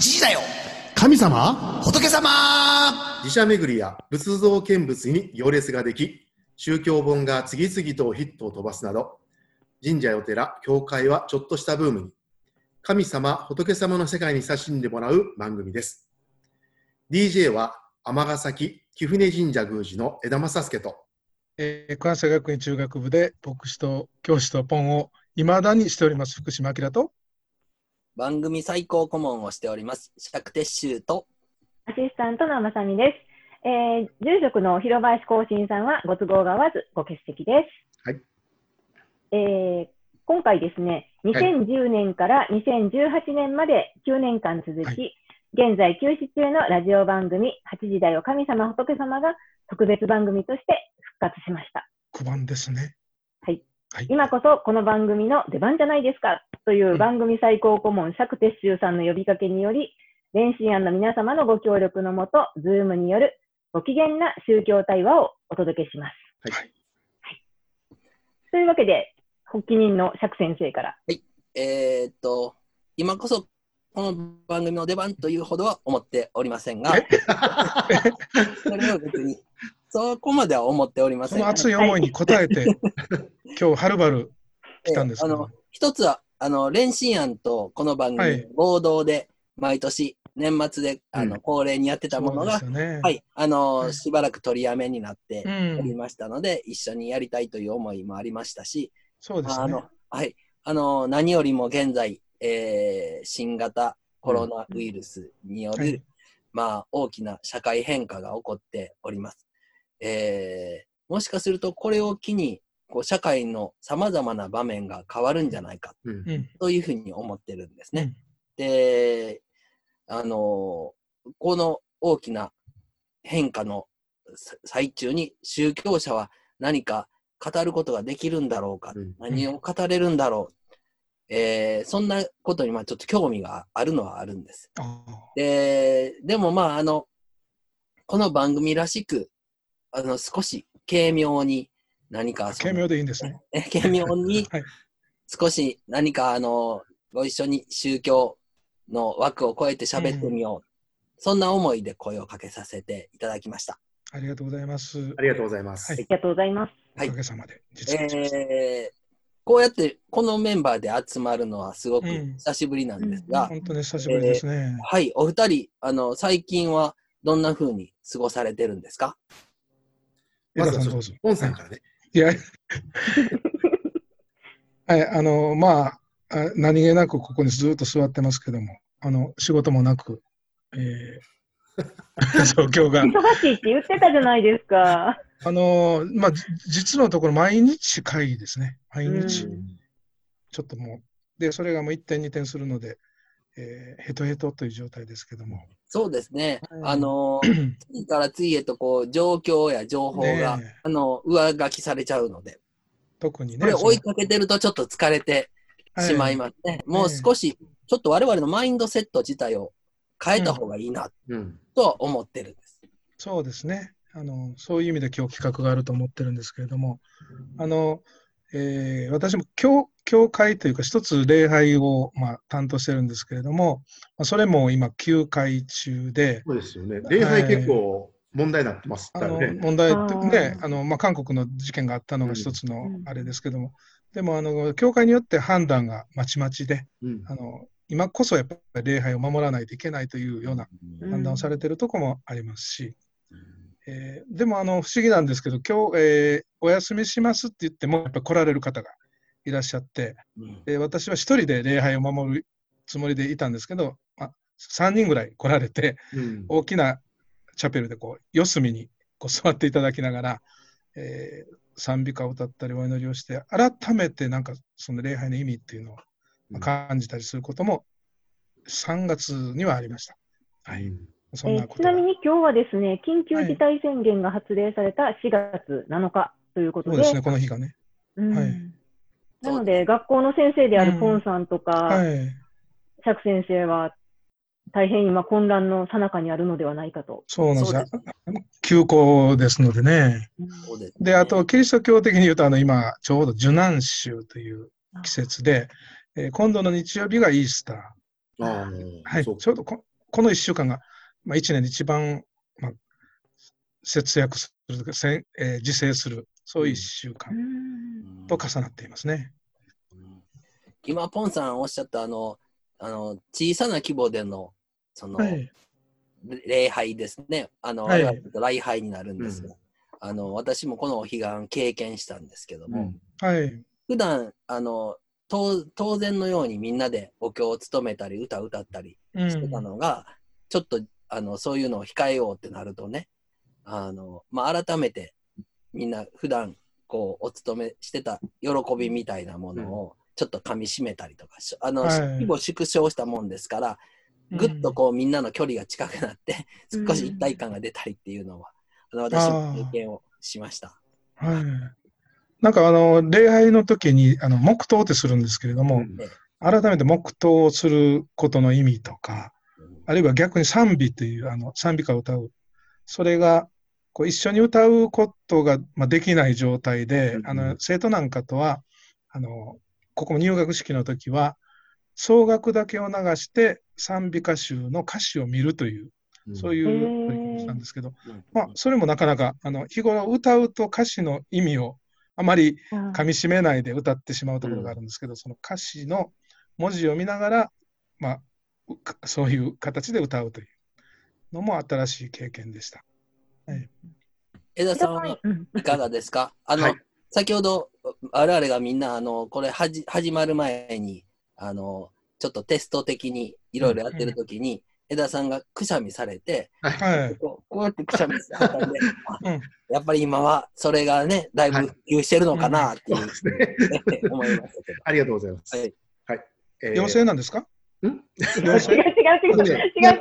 時だよ。神様？仏様。寺社巡りや仏像見物に行列ができ、宗教本が次々とヒットを飛ばすなど、神社やお寺、教会はちょっとしたブームに、神様、仏様の世界に親しんでもらう番組です。DJ は尼崎貴船神社宮司の枝正助と、えー、関西学院中学部で牧師と教師とポンを未だにしております福島明と番組最高顧問をしております釈徹宗とアシスタントのまさみです。えー、住職の広林光信さんはご都合が合わずご欠席です。はい。えー、今回ですね、2010年から2018年まで9年間続き、はい現在休止中のラジオ番組8時だよ神様仏様が特別番組として復活しました。9番ですね。はい。はい、今こそこの番組の出番じゃないですかという番組最高顧問釈徹宗さんの呼びかけにより、練習案の皆様のご協力のもと、ズームによるご機嫌な宗教対話をお届けします。はい。はい。というわけで、発起人の釈先生から。えーっと今こそこの番組の出番というほどは思っておりませんが。それは別にそこまでは思っておりません。がその熱い思いに応えて、今日はるばる来たんですけどあの、一つはあの練習案とこの番はい。組合同で毎年年末であの、うん。恒例にやってたものが、ね。はい、あの、はい。しばらく取りやめになってうん、おりましたので、一緒にやりたいという思いもありましたし、そうですね。あの。はい、あの何よりも現在、えー新型コロナウイルスによる、はい。まあ、大きな社会変化が起こっております。えーもしかするとこれを機にこう社会のさまざまな場面が変わるんじゃないかというふうに思ってるんですね。うん。で、あのこの大きな変化のさ最中に宗教者は何か語ることができるんだろうか、うん。何を語れるんだろう、えーそんなことにまあちょっと興味があるのはあるんです。あででもまああのこの番組らしくあの少し軽妙に何か軽妙でいいんですね。え軽妙に はい少し何かあのご一緒に宗教の枠を超えて喋ってみよう、そんな思いで声をかけさせていただきました。ありがとうございます。ありがとうございます。はいありがとうございます。はいおかげさまで実現しました。えーこうやってこのメンバーで集まるのはすごくうん久しぶりなんですが、本当に久しぶりですね。はい、お二人あの最近はどんな風に過ごされてるんですか？まずは江田さんどうぞ。ポンさんからね。いや、はい、あの、まあ、あ何気なくここにずっと座ってますけども、あの、仕事もなく、えー 状況が、忙しいって言ってたじゃないですか。あの、まあ、じ実のところ毎日会議ですね。毎日。うんちょっともう、で、それがもう1点2点するので、えーヘトヘトという状態ですけども。そうですね、はいあの次から次へとこう状況や情報が、あの上書きされちゃうので、特にね。これ追いかけてるとちょっと疲れてしまいますね。もう少し、ちょっと我々のマインドセット自体を変えた方がいいなうん。とは思ってるんです。そうですねあの。そういう意味で今日企画があると思ってるんですけれども、あのえー私も教教会というか、一つ礼拝を、まあ、担当してるんですけれども、まあ、それも今、休会中で、そうですよね。礼拝結構問題になってますあの。問題ってねあの、まあ、韓国の事件があったのが一つのうん。あれですけども、でもあの、教会によって判断がまちまちで、うん。あの今こそやっぱり礼拝を守らないといけないというようなうん。判断をされているところもありますし、えーでもあの不思議なんですけど、今日、えーお休みしますって言っても、やっぱり来られる方がいらっしゃって、うん。で私は一人で礼拝を守るつもりでいたんですけど、まあ、3人ぐらい来られて、うん。大きなチャペルでこう四隅にこう座っていただきながら、えー賛美歌を歌ったりお祈りをして、改めてなんかその礼拝の意味っていうのをまあ感じたりすることも3月にはありました。はい、そん。えーなことが。ちなみに今日はですね、緊急事態宣言が発令された4月7日ということで、そうですね、この日がね。うん。はいなので、学校の先生であるポンさんとか、はい。釈先生は大変今混乱の最中にあるのではないかと。そうなんです。休校ですのでね。ですねで、あと、キリスト教的に言うと、あの、今、ちょうど受難週という季節で、えー今度の日曜日がイースター。ああはい、ちょうどここの1週間が、まあ、1年で一番、まあ、節約するとか、せんえー自制する、そういう1週間うんと重なっていますね。うん今、ポンさんおっしゃったあの、あの小さな規模でのその、はい。礼拝ですね。あの、はい礼拝になるんですが、あの、私もこのお彼岸経験したんですけども、はい。普段、あの、当当然のようにみんなでお経を務めたり、歌歌ったりうんしてたのが、ちょっと、あの、そういうのを控えようってなるとね、あの、まあ、改めて、みんな普段、こう、お勤めしてた喜びみたいなものを、ちょっと噛み締めたりとかし、あの、はい規模縮小したもんですから、ぐっとこうみんなの距離が近くなって、うん少し一体感が出たりっていうのは、あの私も経験をしました。はい。なんかあの、礼拝の時に、あの、黙祷ってするんですけれども、うん改めて黙祷をすることの意味とか、あるいは逆に賛美という、あの、賛美歌を歌う。それが、こう一緒に歌うことが、まあ、できない状態で、うんあの、生徒なんかとは、あの、ここも入学式の時は、総楽だけを流して賛美歌集の歌詞を見るという、そうういう取り組みしたんですけど、うんまあ、それもなかなか、あの、日頃歌うと歌詞の意味をあまり噛み締めないで歌ってしまうところがあるんですけど、その歌詞の文字を見ながら、まあ、そういう形で歌うというのも新しい経験でした。枝さんはうんいかがですか？あの、はい先ほど我々がみんな、あの、これはじ始まる前に、あの、ちょっとテスト的にいろいろやってる時に、枝さんがくしゃみされて、はい。こうこうやってくしゃみされたんで、あ うんやっぱり今はそれがね、だいぶはい普及してるのかなっていうそうですね。思いましたけど。ありがとうございます。はい。はい。えー陽性なんですか？ん違う違う違う違う違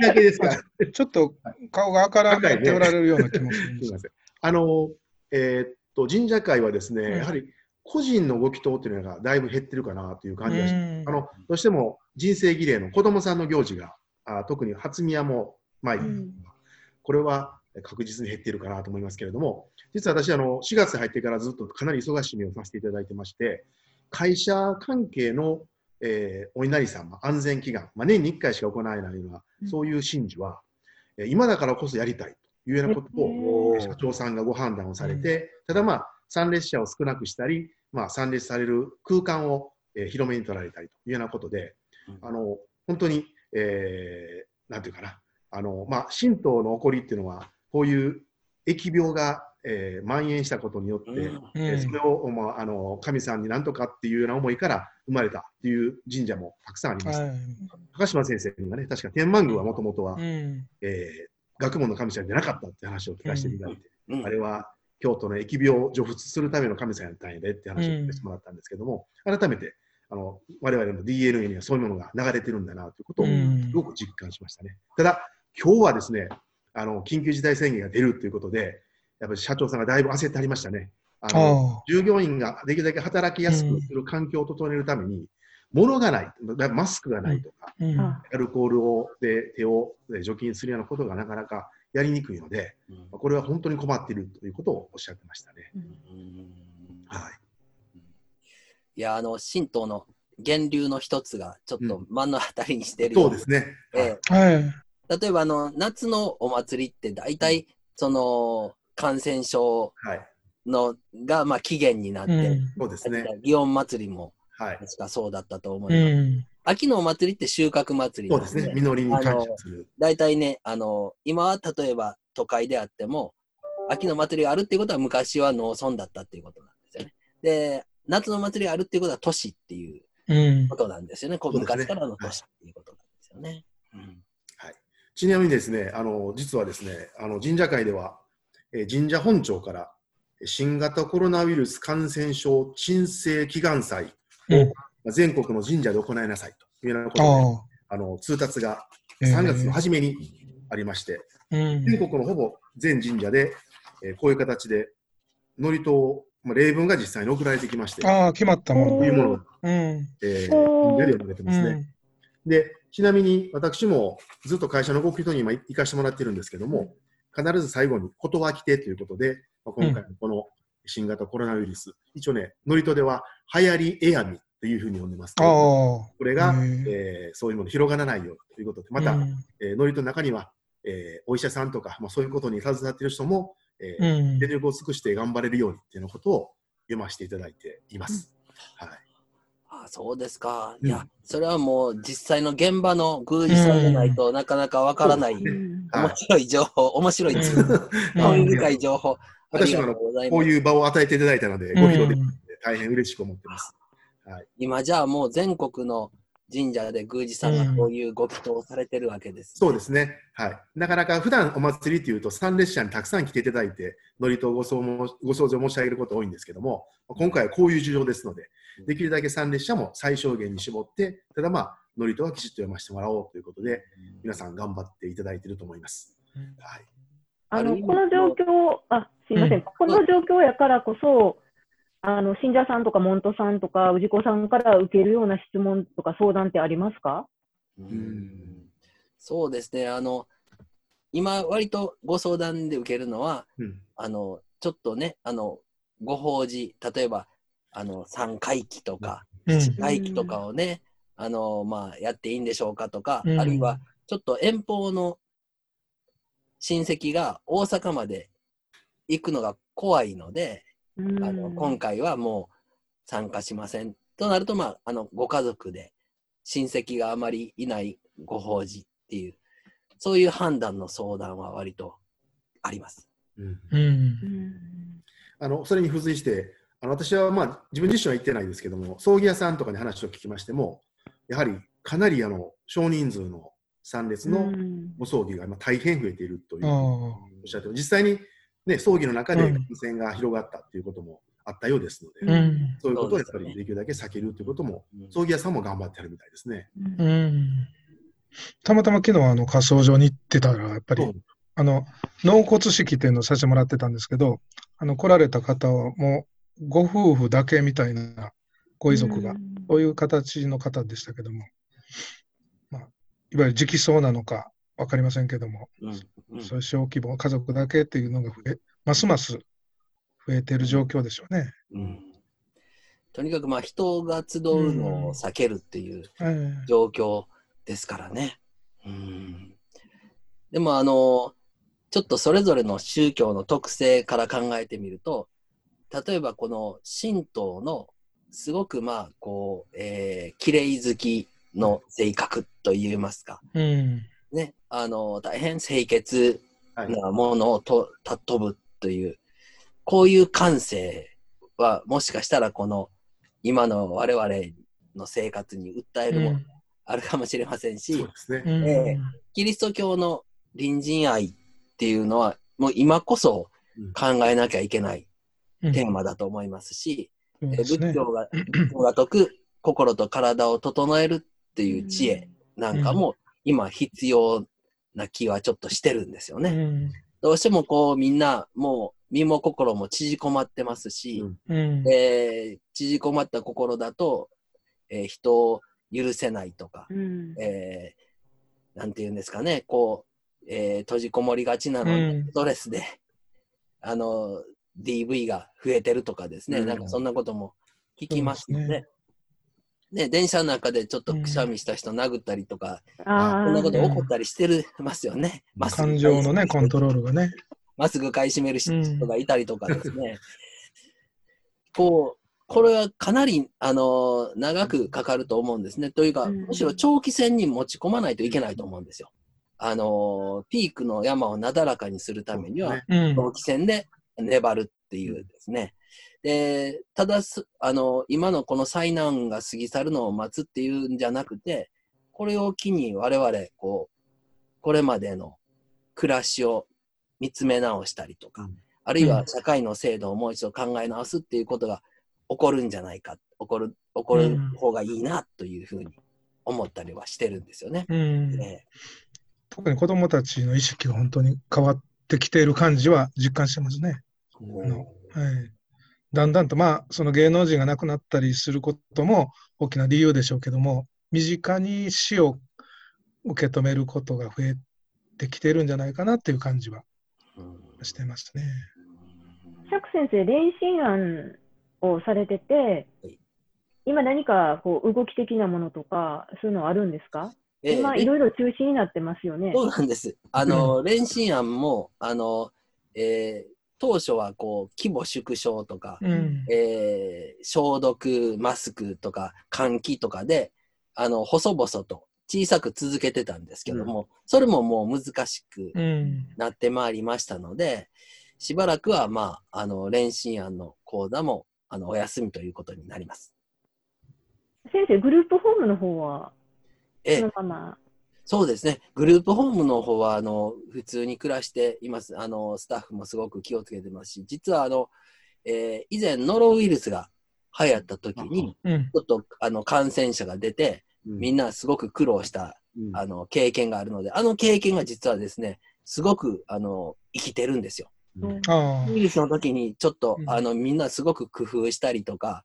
う違う違う。ちょっと顔が赤らかっておられるような気もするんです。あの、えー、っと、神社会はですね、やはり個人のご祈祷っていうのがだいぶ減ってるかなという感じがして、あの、どうしても人生儀礼の子供さんの行事が、あ特に初宮も前、うん、これは確実に減っているかなと思いますけれども、実は私、あの、4月入ってからずっとかなり忙しい目をさせていただいてまして、会社関係のえーお稲荷様、安全祈願、まあ、年に1回しか行われないような、うん。そういう神事は、えー今だからこそやりたいというようなことを、社長さんがご判断をされて、ただまあ、参列者を少なくしたり、まあ、参列される空間を、えー広めに取られたりというようなことで、あの本当に、えーなんていうかな、あのまあ、神道の起こりっていうのは、こういう疫病が、えー蔓延したことによって、うん。うん。えーそれを、まあ、あの神さんになんとかっていうような思いから生まれたっていう神社もたくさんあります。はい。高島先生がね、確か天満宮はもともとは、うん。えー学問の神様じゃなかったって話を聞かせていただいて、うん。あれは京都の疫病を除仏するための神様やったんやでって話を聞かせてもらったんですけども、改めてあの我々の DNA にはそういうものが流れてるんだなということをうん。すごく実感しましたね。ただ、今日はですね、あの緊急事態宣言が出るということで、やっぱり社長さんがだいぶ焦ってありましたね。あのあ従業員ができるだけ働きやすくする環境を整えるために、物がない、マスクがないとか、あうんあアルコールをで手をで除菌するようなことがなかなかやりにくいので、うんこれは本当に困っているということをおっしゃってましたね。うんはい。いや、あの、神道の源流の一つが、ちょっと目の当たりにしてるよそうですね。えはい。え例えば、あの、夏のお祭りって大体、その、感染症はい。のが、まあ、起源になっうて、んそうですね。祇園祭りも、はい。確かそうだったと思ういます。ん秋のお祭りって収穫祭りそうですね。実りに感謝する。大体ね、あの、今は例えば都会であっても、秋の祭りがあるっていうことは昔は農村だったっていうことなんですよね。で、夏の祭りがあるっていうことは都市っていううんことなんですよね。こうそうですね昔からの都市っていうことなんですよね。うんちなみにですね、あの実はですね、あの神社会では、えー神社本庁から新型コロナウイルス感染症鎮静祈願祭を、全国の神社で行いなさいというようなことで、ああ。の通達があ3月の初めにありまして、うん。全国のほぼ全神社で、えーこういう形で、祝詞を、まあ、例文が実際に送られてきまして、こああ、決まったものういうもの。が、うん。えー、神社で読まれてますね。で、ちなみに私もずっと会社のご祈祷に今行かしてもらってるんですけども、必ず最後にことは来てということで、まあ、今回のこの新型コロナウイルス、一応ね、祝詞では流行りエアミというふうに呼んでますけど、こあれが、えーそういうもの広がらないよということで、また、うん。えー、祝詞の中には、えーお医者さんとか、まあ、そういうことに携わっている人も、えーうん。全力を尽くして頑張れるようにっていうようなことを読ませていただいています。はい、あそうですか。うんいや、それはもう実際の現場の宮司さんじゃないとなかなかわからない、そうんはい面白い情報、面白い、うん興味深い情報。私こう。いう場を与えていただいたので、ご披露できて大変嬉しく思ってます。今じゃあもう全国の神社で宮司さんがこういうご祈祷をされてるわけです、そうですね。はい。なかなか普段お祭りっていうと、参列者にたくさん来ていただいて、祝詞をご相もご掃除を申し上げること多いんですけども、今回はこういう事情ですので、できるだけ参列者も最小限に絞って、ただまあ、祝詞はきちっと読ませてもらおうということで、皆さん頑張っていただいていると思います。はい。あのこの状況、あすいません、うんこの状況やからこそ、あの信者さんとか門徒さんとか氏子さんから受けるような質問とか相談ってありますか？うんそうですね。あの、今割とご相談で受けるのは、うん。あの、ちょっとね、あの、ご法事、例えば、あの、三回忌とか、うん七回忌とかをね、あの、まあ、やっていいんでしょうかとか、うんあるいは、ちょっと遠方の親戚が大阪まで行くのが怖いので、うんあの今回はもう参加しません。となると、まあ、あの、ご家族で親戚があまりいないご法事っていう、そういう判断の相談は割とあります。うん。うん。うん。あのそれに付随して、あの私は、まあ、自分自身は行ってないですけども、葬儀屋さんとかに話を聞きましても、やはりかなりあの少人数の参列のうん。ご葬儀が今大変増えているというあおっしゃってます実際に、ね、葬儀の中でうん。感染が広がったということもあったようですので、あうん。そういうことをやっぱりできるだけ避けるということも、うん。葬儀屋さんも頑張ってあるみたいですね。うん。たまたま昨日あの火葬場に行ってたらやっぱりあの納骨式っていうのをさせてもらってたんですけどあの来られた方はもうご夫婦だけみたいなご遺族が、そういう形の方でしたけども、まあ、いわゆる直葬なのか分かりませんけども、うんうん。そういう小規模家族だけっていうのが増えますます増えている状況でしょうね。うん。とにかくまあ人が集うのを避けるっていうえ状況ですからね。うん。でもあの、ちょっとそれぞれの宗教の特性から考えてみると、例えばこの神道のすごくまあこう、えー、綺麗好きの性格といいますか、えうん。ね、あの、大変清潔はい。なものをと尊ぶという、こういう感性はもしかしたらこの今の我々の生活に訴えるものあるかもしれませんし、そうですね。うん。ええキリスト教の隣人愛っていうのはもう今こそ考えなきゃいけないうん。テーマだと思いますし、うですね。仏教が、仏教が説く心と体を整えるっていう知恵なんかも今必要な気はちょっとしてるんですよね。うん。どうしてもこうみんなもう身も心も縮こまってますし、うん。うん。えー縮こまった心だと、えー人を許せないとか、うん。えーなんて言うんですかね、こう、えー閉じこもりがちなのに、うん。ストレスで、あの、DV が増えてるとかですね、うん。なんかそんなことも聞きますので、そうでね電車の中でちょっとくしゃみした人殴ったりとか、あそんなことー起こったりしてるますよね。感情のね、コントロールがね。まっすぐ買い占める人がいたりとかですね。こう、これはかなり、あの長くかかると思うんですね。というか、うんむしろ長期戦に持ち込まないといけないと思うんですよ。あのピークの山をなだらかにするためには、うん長期戦で粘るっていうですね。で、ただす、あの、今のこの災難が過ぎ去るのを待つっていうんじゃなくて、これを機に我々、こう、これまでの暮らしを見つめ直したりとか、うん。あるいは社会の制度をもう一度考え直すっていうことが起こるんじゃないか、起こる、起こる方がいいなというふうに思ったりはしてるんですよね。うん。え特に子どもたちの意識が本当に変わってきている感じは実感してますね。えのはい、だんだんと、まあ、その芸能人が亡くなったりすることも大きな理由でしょうけども、身近に死を受け止めることが増えてきているんじゃないかなっていう感じはうんしてますね。釈先生、練習案をされててはい、今何かこう動き的なものとか、そういうのはあるんですか？えー今いろいろ中止になってますよね。そうなんです。あの、練習案も、あの、えー当初はこう、規模縮小とか、うん。えー消毒、マスクとか、換気とかで、あの、細々と小さく続けてたんですけども、それももう難しくうん。なってまいりましたので、しばらくは、まあ、あの、練習案の講座も、あの、お休みということになります。先生、グループホームの方は、えそのまま。そうですね。グループホームの方は、あの、普通に暮らしています。あの、スタッフもすごく気をつけてますし、実は、あの、えー以前、ノロウイルスが流行った時に、うん。ちょっと、あの、感染者が出て、みんなすごく苦労した、うんあの、経験があるので、あの経験が実はですね、すごく、あの、生きてるんですよ。ウイルスの時に、ちょっと、うんあの、みんなすごく工夫したりとか、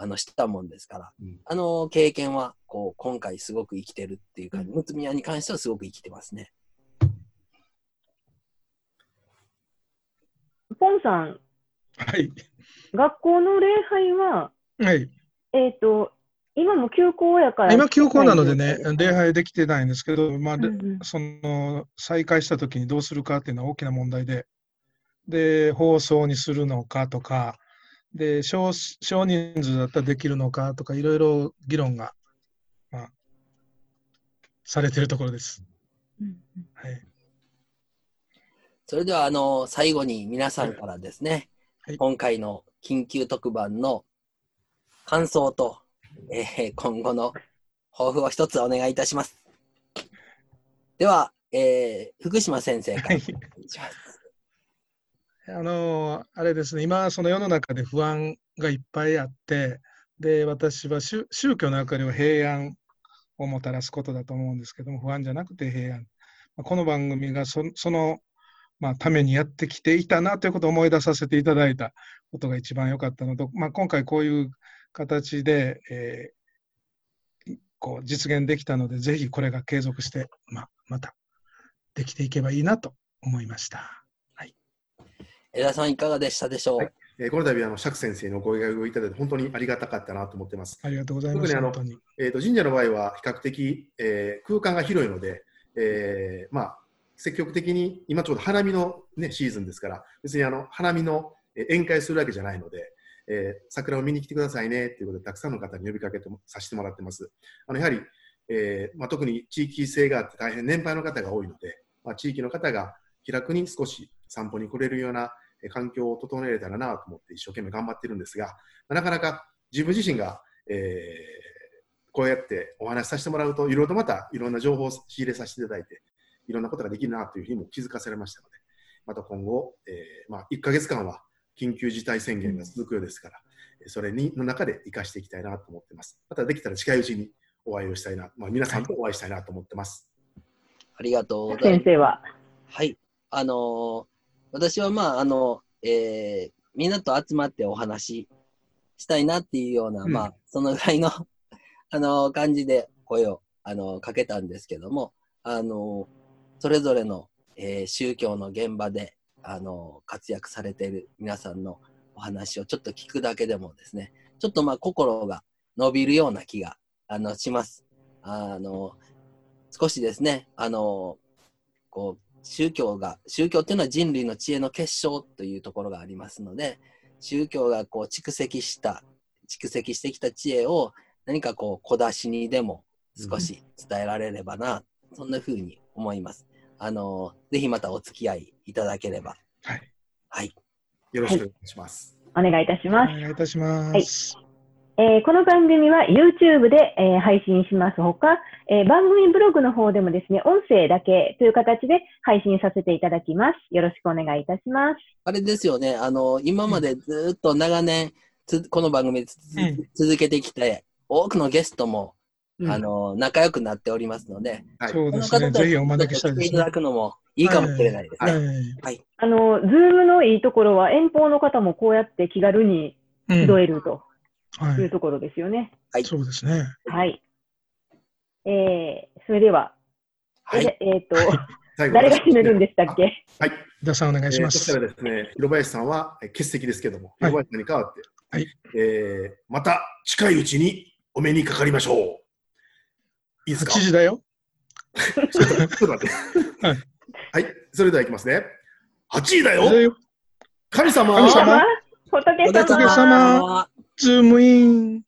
あの、したもんですから、うんあの経験は、こう、今回すごく生きてるっていうか、むつみやに関してはすごく生きてますね。ポンさん、はい。学校の礼拝は、はい。えっ、と、今も休校やから。今、休校なのでね礼拝できてないんですけど、まあ、でうんうんその再開したときにどうするかっていうのは大きな問題で、で、放送にするのかとか、で、少少人数だったらできるのかとか、いろいろ議論が、まあ、されているところです。うんはい。それでは、あの、最後に皆さんからですね、はい今回の緊急特番の感想と、えー今後の抱負を一つお願いいたします。では、えー福島先生からはいお願いします。あのあれですね、今、その世の中で不安がいっぱいあって、で、私は宗教の役割は平安をもたらすことだと思うんですけども、不安じゃなくて平安。この番組がそその、まあ、ためにやってきていたなということを思い出させていただいたことが一番良かったのと、まあ、今回こういう形で、えーこう実現できたので、ぜひこれが継続して、まあ、またできていけばいいなと思いました。江田さんいかがでしたでしょう、はいえーこの度あの釈先生のご依頼をいただいて本当にありがたかったなと思ってます。ありがとうございます。特にあの本当に。えー、と神社の場合は比較的、えー空間が広いので、えーまあ、積極的に今ちょうど花見の、ね、シーズンですから別にあの花見のえー宴会するわけじゃないので、えー桜を見に来てくださいねということでたくさんの方に呼びかけてもさせてもらってます。あのやはり、えーまあ、特に地域性があって大変年配の方が多いので、まあ、地域の方が気楽に少し散歩に来れるようなえー環境を整えれたらなと思って一生懸命頑張ってるんですが、まあなかなか自分自身が、えーこうやってお話しさせてもらうと、いろいろとまたいろんな情報を仕入れさせていただいて、いろんなことができるなというふうにも気づかされましたので、また今後、えーまあ、1ヶ月間は緊急事態宣言が続くようですから、それにの中で生かしていきたいなと思ってます。またできたら近いうちにお会いをしたいな、まあ、皆さんとお会いしたいなと思ってます。ありがとうございます。先生は。はい。あのー私はまあ、あの、えーみんなと集まってお話ししたいなっていうような、うんまあ、そのぐらいの、あの感じで声を、あのかけたんですけども、あのそれぞれの、えー宗教の現場で、あの活躍されている皆さんのお話をちょっと聞くだけでもですね、ちょっとまあ、心が伸びるような気が、あの、します。あの、少しですね、あの、こう、宗教が、宗教っていうのは人類の知恵の結晶というところがありますので、宗教がこう蓄積した、蓄積してきた知恵を何かこう小出しにでも少し伝えられればな、そんな風に思います。あの、ぜひまたお付き合いいただければ。はい。はい。よろしくお願いします。お願いいたします。お願いいたします。えーこの番組は YouTube で、えー配信しますほか、えー番組ブログの方でもですね、音声だけという形で配信させていただきます。よろしくお願いいたします。あれですよね、あの、今までずっと長年、つこの番組つうん続けてきて、多くのゲストも、うんあの、仲良くなっておりますので、はいそうですね。ぜひお招きしたいですね来ていただ。くのもいいかもしれないですね。はい。あの、ズームのいいところは遠方の方もこうやって気軽にうん集えるとはい。いうところですよね。はいそうですね。はい。えー、それでは、はい。ええーと、誰が締めるんでしたっけ？はい。伊田さんお願いしますえーそした。らですね、広林さんはえー欠席ですけども、はい広林さんに代わってはいえーまた近いうちにお目にかかりましょう。いいですか？8時だよ。ちょっと待って。は はいい、それではいきますね。8位だだよよ神様神様仏お様仏様ズームイン。